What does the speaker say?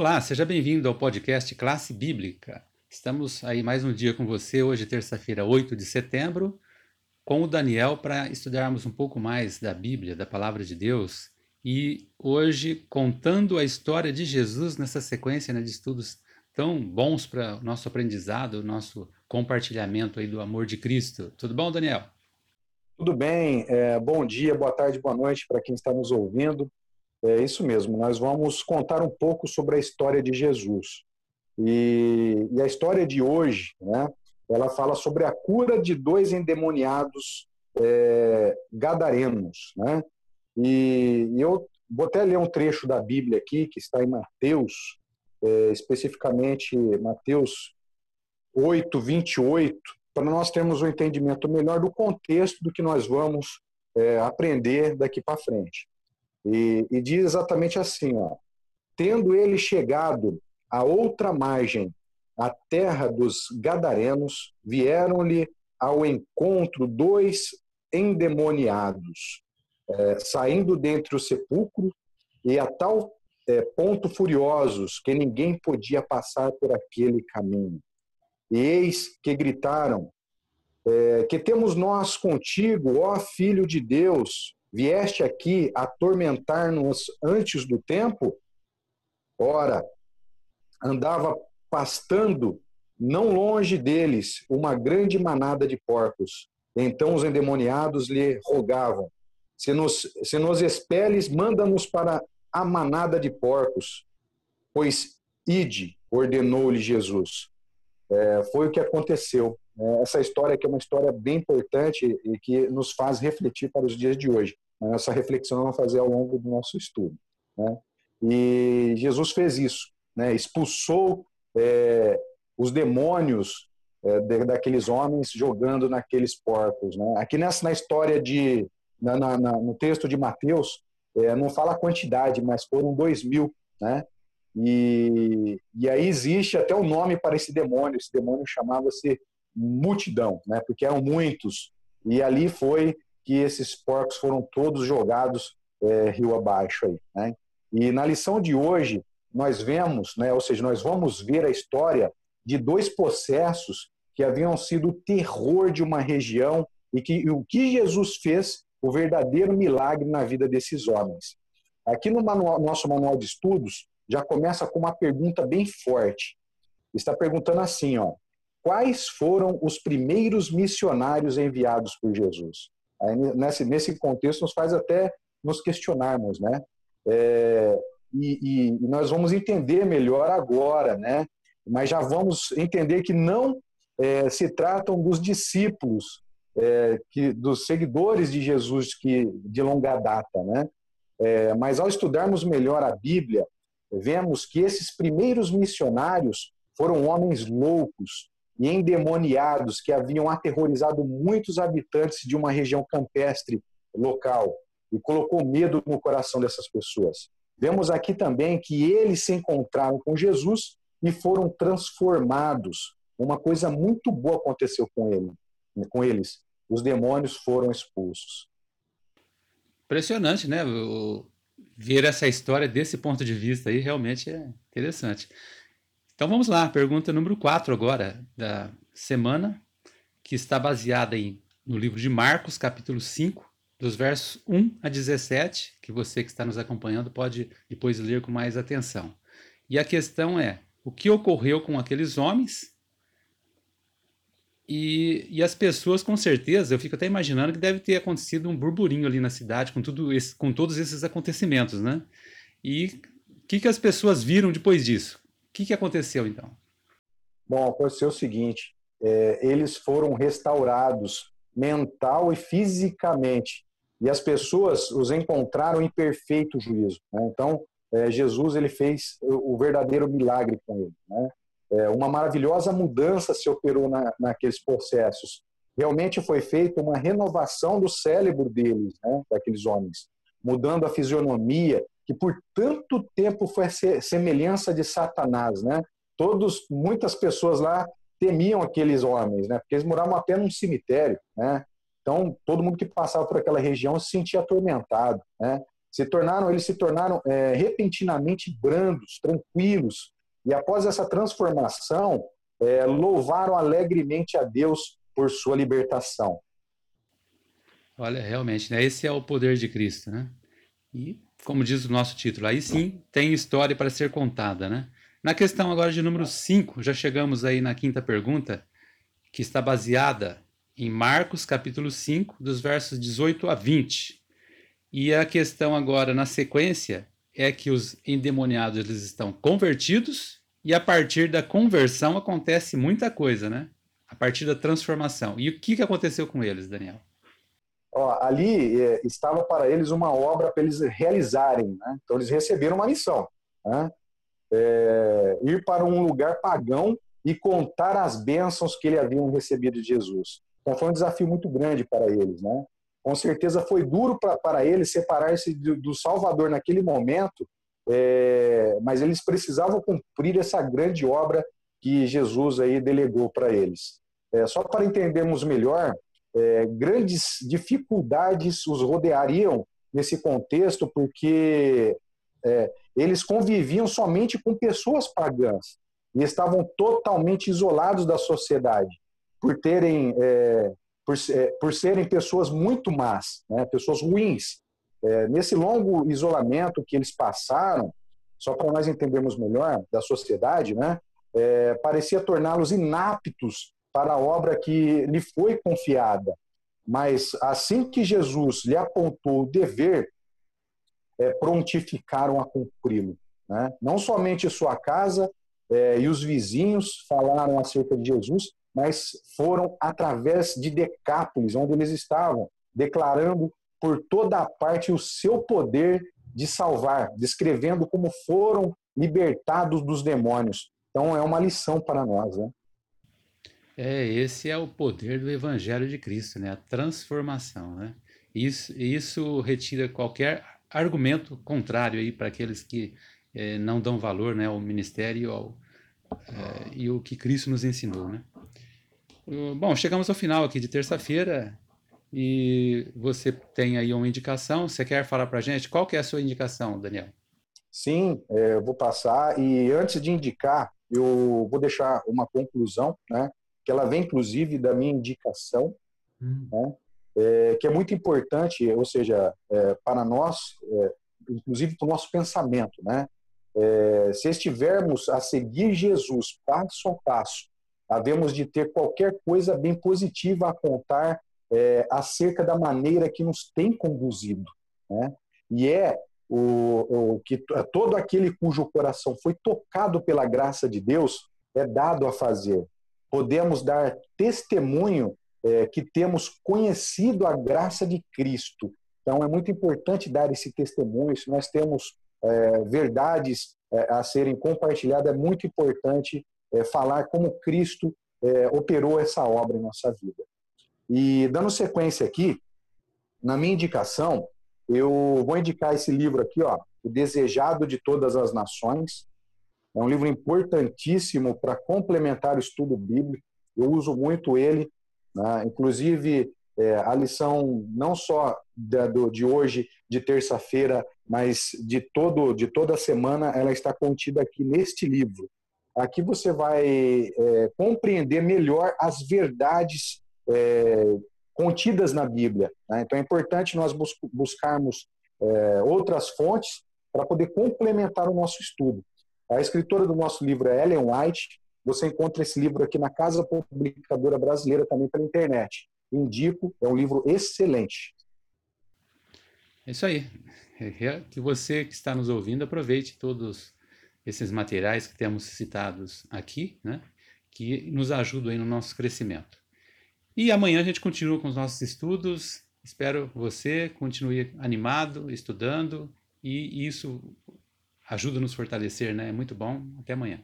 Olá, seja bem-vindo ao podcast Classe Bíblica. Estamos aí mais um dia com você, hoje, terça-feira, 8 de setembro, com o Daniel para estudarmos um pouco mais da Bíblia, da Palavra de Deus, e hoje contando a história de Jesus nessa sequência né, de estudos tão bons para o nosso aprendizado, o nosso compartilhamento aí do amor de Cristo. Tudo bom, Daniel? Tudo bem, é, bom dia, boa tarde, boa noite para quem está nos ouvindo. É isso mesmo, nós vamos contar um pouco sobre a história de Jesus. E, e a história de hoje, né, ela fala sobre a cura de dois endemoniados é, gadarenos. Né? E, e, eu vou até ler um trecho da Bíblia aqui, que está em Mateus, é, especificamente Mateus 8, 28, para nós termos um entendimento melhor do contexto do que nós vamos é, aprender daqui para frente. E, e diz exatamente assim: ó, tendo ele chegado a outra margem, a terra dos Gadarenos, vieram-lhe ao encontro dois endemoniados, é, saindo dentre o sepulcro, e a tal é, ponto furiosos que ninguém podia passar por aquele caminho. E eis que gritaram: é, Que temos nós contigo, ó Filho de Deus, Vieste aqui atormentar-nos antes do tempo? Ora, andava pastando não longe deles uma grande manada de porcos. Então os endemoniados lhe rogavam: Se nos, se nos expeles, manda-nos para a manada de porcos. Pois ide, ordenou-lhe Jesus. É, foi o que aconteceu. É, essa história aqui é uma história bem importante e que nos faz refletir para os dias de hoje. Essa reflexão vamos fazer ao longo do nosso estudo. Né? E Jesus fez isso, né? expulsou é, os demônios é, daqueles homens jogando naqueles porcos. Né? Aqui nessa na história de na, na, no texto de Mateus é, não fala a quantidade, mas foram dois mil, né? E, e aí existe até um nome para esse demônio. Esse demônio chamava-se multidão, né? Porque eram muitos. E ali foi que esses porcos foram todos jogados é, rio abaixo aí, né? E na lição de hoje nós vemos, né? Ou seja, nós vamos ver a história de dois processos que haviam sido o terror de uma região e que o que Jesus fez, o verdadeiro milagre na vida desses homens. Aqui no manual, nosso manual de estudos já começa com uma pergunta bem forte. Está perguntando assim, ó: quais foram os primeiros missionários enviados por Jesus? Aí, nesse, nesse contexto, nos faz até nos questionarmos, né? É, e, e, nós vamos entender melhor agora, né? Mas já vamos entender que não é, se tratam dos discípulos, é, que, dos seguidores de Jesus que de longa data, né? É, mas ao estudarmos melhor a Bíblia, vemos que esses primeiros missionários foram homens loucos, e endemoniados que haviam aterrorizado muitos habitantes de uma região campestre local e colocou medo no coração dessas pessoas. Vemos aqui também que eles se encontraram com Jesus e foram transformados. Uma coisa muito boa aconteceu com ele, com eles. Os demônios foram expulsos. Impressionante, né? Ver essa história desse ponto de vista aí realmente é interessante. Então vamos lá, pergunta número 4 agora da semana, que está baseada em, no livro de Marcos, capítulo 5, dos versos 1 a 17, que você que está nos acompanhando pode depois ler com mais atenção. E a questão é: o que ocorreu com aqueles homens? E, e as pessoas, com certeza, eu fico até imaginando que deve ter acontecido um burburinho ali na cidade com, tudo esse, com todos esses acontecimentos, né? E o que, que as pessoas viram depois disso? O que, que aconteceu então? Bom, aconteceu o seguinte: é, eles foram restaurados mental e fisicamente, e as pessoas os encontraram em perfeito juízo. Né? Então, é, Jesus ele fez o, verdadeiro milagre com ele. Né? É, uma maravilhosa mudança se operou na, naqueles processos. Realmente foi feita uma renovação do cérebro deles, né? daqueles homens, mudando a fisionomia, que por tanto tempo foi semelhança de Satanás, né? Todos, muitas pessoas lá temiam aqueles homens, né? Porque eles moravam apenas num cemitério, né? Então, todo mundo que passava por aquela região se sentia atormentado, né? se tornaram, eles se tornaram é, repentinamente brandos, tranquilos, e após essa transformação, é, louvaram alegremente a Deus por sua libertação. Olha, realmente, né? Esse é o poder de Cristo, né? E, como diz o nosso título, aí sim tem história para ser contada, né? Na questão agora de número 5, já chegamos aí na quinta pergunta, que está baseada em Marcos capítulo 5, dos versos 18 a 20. E a questão agora, na sequência, é que os endemoniados eles estão convertidos e a partir da conversão acontece muita coisa, né? A partir da transformação. E o que, que aconteceu com eles, Daniel? Ó, ali é, estava para eles uma obra para eles realizarem. Né? Então eles receberam uma missão. Né? É, ir para um lugar pagão e contar as bênçãos que ele haviam recebido de Jesus. Então foi um desafio muito grande para eles. Né? Com certeza foi duro para eles separar-se do, do, Salvador naquele momento, é, mas eles precisavam cumprir essa grande obra que Jesus aí delegou para eles. É, só para entendermos melhor, é, grandes dificuldades os rodeariam nesse contexto, porque é, eles conviviam somente com pessoas pagãs e estavam totalmente isolados da sociedade, por terem, é, por, é, por, serem pessoas muito más, né, pessoas ruins. É, nesse longo isolamento que eles passaram, só para nós entendermos melhor da sociedade, né, é, parecia torná-los inaptos para a obra que lhe foi confiada. Mas assim que Jesus lhe apontou o dever, é, prontificaram a cumpri-lo. Né? Não somente sua casa é, e os vizinhos falaram acerca de Jesus, mas foram através de Decápolis, onde eles estavam, declarando por toda a parte o seu poder de salvar, descrevendo como foram libertados dos demônios. Então é uma lição para nós, né? É, esse é o poder do Evangelho de Cristo, né? A transformação, né? Isso, isso retira qualquer argumento contrário aí para aqueles que é, não dão valor, né, ao ministério ao, é, e o que Cristo nos ensinou, né? Bom, chegamos ao final aqui de terça-feira e você tem aí uma indicação. Você quer falar para a gente qual que é a sua indicação, Daniel? Sim, é, eu vou passar e antes de indicar, eu vou deixar uma conclusão, né? que ela vem inclusive da minha indicação, hum. né, é, que é muito importante, ou seja, é, para nós, é, inclusive para o nosso pensamento, né? É, se estivermos a seguir Jesus passo a passo, havemos de ter qualquer coisa bem positiva a contar é, acerca da maneira que nos tem conduzido, né? E é o, o que todo aquele cujo coração foi tocado pela graça de Deus é dado a fazer podemos dar testemunho é, que temos conhecido a graça de Cristo. Então, é muito importante dar esse testemunho. Se nós temos é, verdades é, a serem compartilhadas, é muito importante é, falar como Cristo é, operou essa obra em nossa vida. E dando sequência aqui, na minha indicação, eu vou indicar esse livro aqui, ó, O Desejado de Todas as Nações, é um livro importantíssimo para complementar o estudo bíblico. Eu uso muito ele, né? inclusive é, a lição não só da, do, de hoje, de terça-feira, mas de todo de toda semana, ela está contida aqui neste livro. Aqui você vai é, compreender melhor as verdades é, contidas na Bíblia. Né? Então é importante nós bus buscarmos é, outras fontes para poder complementar o nosso estudo. A escritora do nosso livro é Ellen White. Você encontra esse livro aqui na Casa Publicadora Brasileira, também pela internet. Indico, é um livro excelente. É isso aí. É que você que está nos ouvindo aproveite todos esses materiais que temos citados aqui, né? que nos ajudam aí no nosso crescimento. E amanhã a gente continua com os nossos estudos. Espero você continue animado, estudando, e isso ajuda a nos fortalecer, né? É muito bom. Até amanhã.